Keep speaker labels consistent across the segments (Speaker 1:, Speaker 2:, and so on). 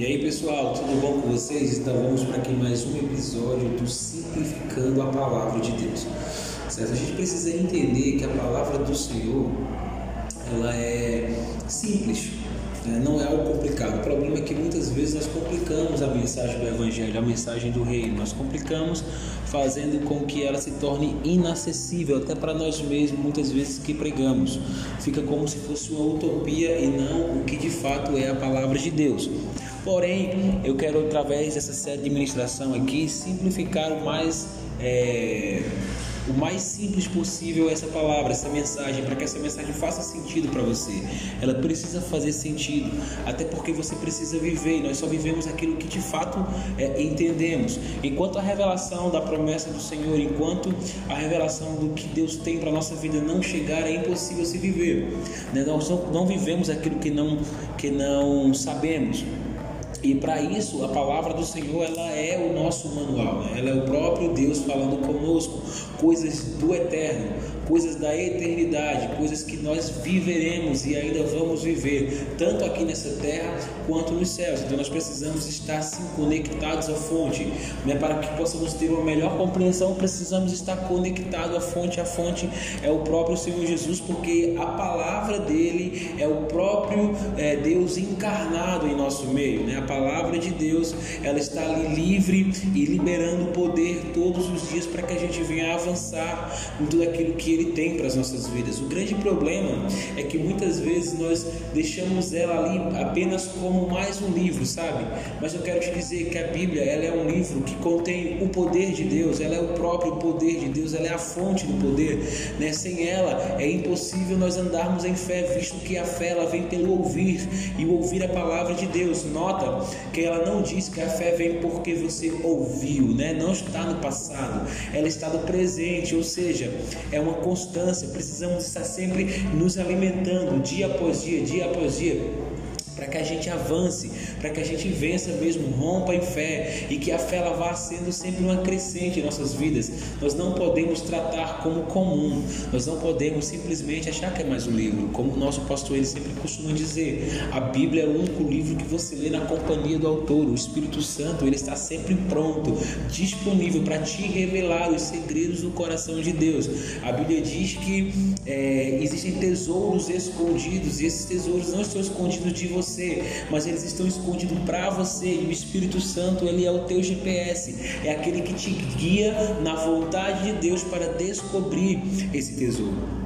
Speaker 1: E aí pessoal, tudo bom com vocês? Então vamos para aqui mais um episódio do Simplificando a Palavra de Deus. Certo? A gente precisa entender que a palavra do Senhor ela é simples, né? não é algo complicado. O problema é que muitas vezes nós complicamos a mensagem do Evangelho, a mensagem do Reino, nós complicamos fazendo com que ela se torne inacessível até para nós mesmos, muitas vezes que pregamos. Fica como se fosse uma utopia e não o que de fato é a palavra de Deus. Porém, eu quero, através dessa série de ministração aqui, simplificar o mais. É, o mais simples possível essa palavra, essa mensagem, para que essa mensagem faça sentido para você. Ela precisa fazer sentido, até porque você precisa viver e nós só vivemos aquilo que de fato é, entendemos. Enquanto a revelação da promessa do Senhor, enquanto a revelação do que Deus tem para nossa vida não chegar, é impossível se viver. Né? Nós não, não vivemos aquilo que não, que não sabemos. E para isso, a palavra do Senhor ela é o nosso manual, né? ela é o próprio Deus falando conosco, coisas do eterno, coisas da eternidade, coisas que nós viveremos e ainda vamos viver, tanto aqui nessa terra quanto nos céus. Então nós precisamos estar assim conectados à fonte, né? para que possamos ter uma melhor compreensão, precisamos estar conectados à fonte. A fonte é o próprio Senhor Jesus, porque a palavra dele é o próprio é, Deus encarnado em nosso meio, né? A palavra de Deus, ela está ali livre e liberando poder todos os dias para que a gente venha avançar em tudo aquilo que ele tem para as nossas vidas. O grande problema é que muitas vezes nós deixamos ela ali apenas como mais um livro, sabe? Mas eu quero te dizer que a Bíblia, ela é um livro que contém o poder de Deus, ela é o próprio poder de Deus, ela é a fonte do poder, né? Sem ela é impossível nós andarmos em fé, visto que a fé ela vem pelo ouvir e ouvir a palavra de Deus. Nota que ela não diz que a fé vem porque você ouviu, né? Não está no passado, ela está no presente, ou seja, é uma constância. Precisamos estar sempre nos alimentando dia após dia, dia após dia para que a gente avance, para que a gente vença mesmo, rompa em fé e que a fé ela vá sendo sempre uma crescente em nossas vidas. Nós não podemos tratar como comum, nós não podemos simplesmente achar que é mais um livro, como o nosso pastor ele sempre costuma dizer. A Bíblia é o único livro que você lê na companhia do autor, o Espírito Santo, ele está sempre pronto, disponível para te revelar os segredos do coração de Deus. A Bíblia diz que é, existem tesouros escondidos e esses tesouros não estão escondidos de você você, mas eles estão escondidos para você. E o Espírito Santo, ele é o teu GPS, é aquele que te guia na vontade de Deus para descobrir esse tesouro.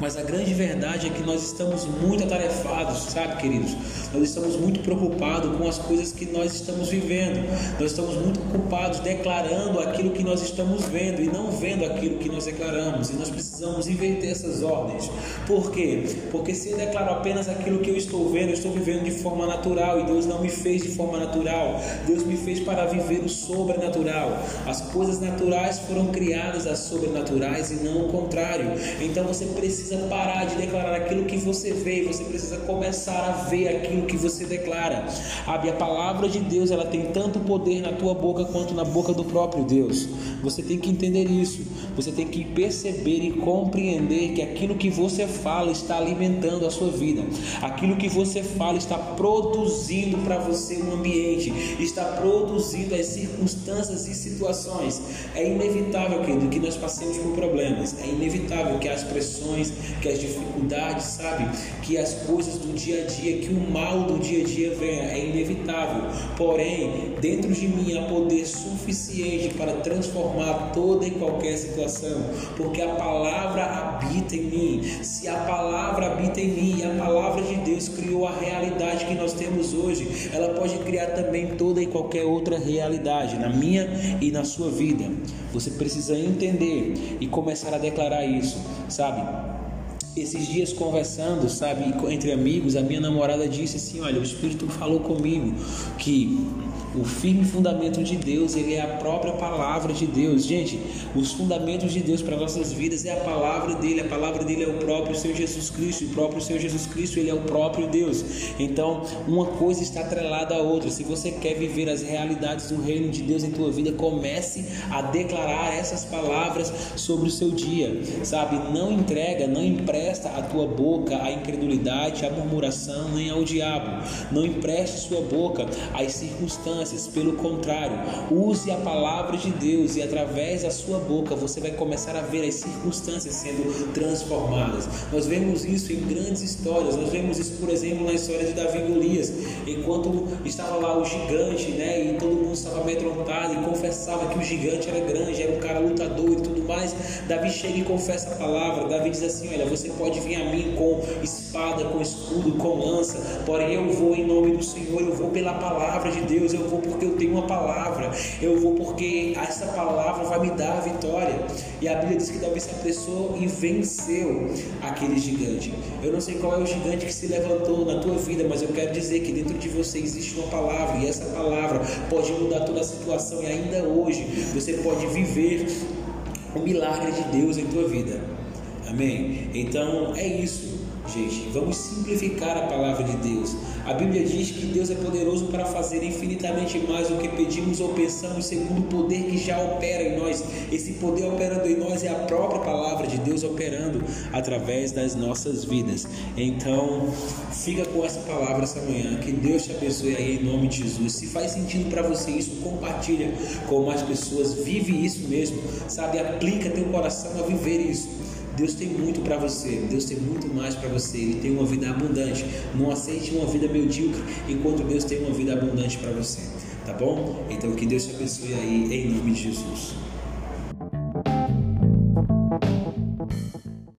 Speaker 1: Mas a grande verdade é que nós estamos muito atarefados, sabe, queridos? Nós estamos muito preocupados com as coisas que nós estamos vivendo. Nós estamos muito ocupados declarando aquilo que nós estamos vendo e não vendo aquilo que nós declaramos. E nós precisamos inverter essas ordens. Por quê? Porque se eu declaro apenas aquilo que eu estou vendo, eu estou vivendo de forma natural e Deus não me fez de forma natural. Deus me fez para viver o sobrenatural. As coisas naturais foram criadas as sobrenaturais e não o contrário. Então você precisa precisa parar de declarar aquilo que você vê, você precisa começar a ver aquilo que você declara. A palavra de Deus, ela tem tanto poder na tua boca quanto na boca do próprio Deus. Você tem que entender isso. Você tem que perceber e compreender que aquilo que você fala está alimentando a sua vida. Aquilo que você fala está produzindo para você um ambiente, está produzindo as circunstâncias e situações. É inevitável, querido, que nós passemos por problemas. É inevitável que as pressões, que as dificuldades, sabe? Que as coisas do dia a dia, que o mal do dia a dia venha, é inevitável. Porém, dentro de mim há poder suficiente para transformar toda e qualquer situação, porque a palavra habita em mim. Se a palavra habita em mim e a palavra de Deus criou a realidade que nós temos hoje, ela pode criar também toda e qualquer outra realidade na minha e na sua vida. Você precisa entender e começar a declarar isso, sabe? Esses dias conversando, sabe, entre amigos, a minha namorada disse assim: Olha, o Espírito falou comigo que o firme fundamento de Deus, ele é a própria palavra de Deus. Gente, os fundamentos de Deus para nossas vidas é a palavra dele. A palavra dele é o próprio Senhor Jesus Cristo. O próprio Senhor Jesus Cristo, ele é o próprio Deus. Então, uma coisa está atrelada à outra. Se você quer viver as realidades do reino de Deus em tua vida, comece a declarar essas palavras sobre o seu dia. Sabe? Não entrega, não empresta a tua boca à incredulidade, à murmuração, nem ao diabo. Não empreste sua boca às circunstâncias. Pelo contrário, use a palavra de Deus e através da sua boca você vai começar a ver as circunstâncias sendo transformadas. Nós vemos isso em grandes histórias. Nós vemos isso, por exemplo, na história de Davi e Golias. Enquanto estava lá o gigante, né, e todo mundo estava amedrontado e confessava que o gigante era grande, era um cara lutador e tudo mais, Davi chega e confessa a palavra. Davi diz assim: Olha, você pode vir a mim com espada, com escudo, com lança, porém eu vou em nome do Senhor, eu vou pela palavra de Deus, eu vou porque eu tenho uma palavra, eu vou porque essa palavra vai me dar a vitória. E a Bíblia diz que Davi se apressou e venceu aquele gigante. Eu não sei qual é o gigante que se levantou na tua vida, mas eu quero dizer que dentro de você existe uma palavra e essa palavra pode mudar toda a situação e ainda hoje você pode viver o milagre de Deus em tua vida. Amém? Então é isso gente. Vamos simplificar a palavra de Deus. A Bíblia diz que Deus é poderoso para fazer infinitamente mais do que pedimos ou pensamos, segundo o poder que já opera em nós. Esse poder operando em nós é a própria palavra de Deus operando através das nossas vidas. Então, fica com essa palavra essa manhã. Que Deus te abençoe aí em nome de Jesus. Se faz sentido para você isso, compartilha com mais pessoas. Vive isso mesmo, sabe? Aplica teu coração a viver isso. Deus tem muito para você, Deus tem muito mais para você. Ele tem uma vida abundante. Não aceite uma vida medíocre enquanto Deus tem uma vida abundante para você, tá bom? Então que Deus te abençoe aí em nome de Jesus.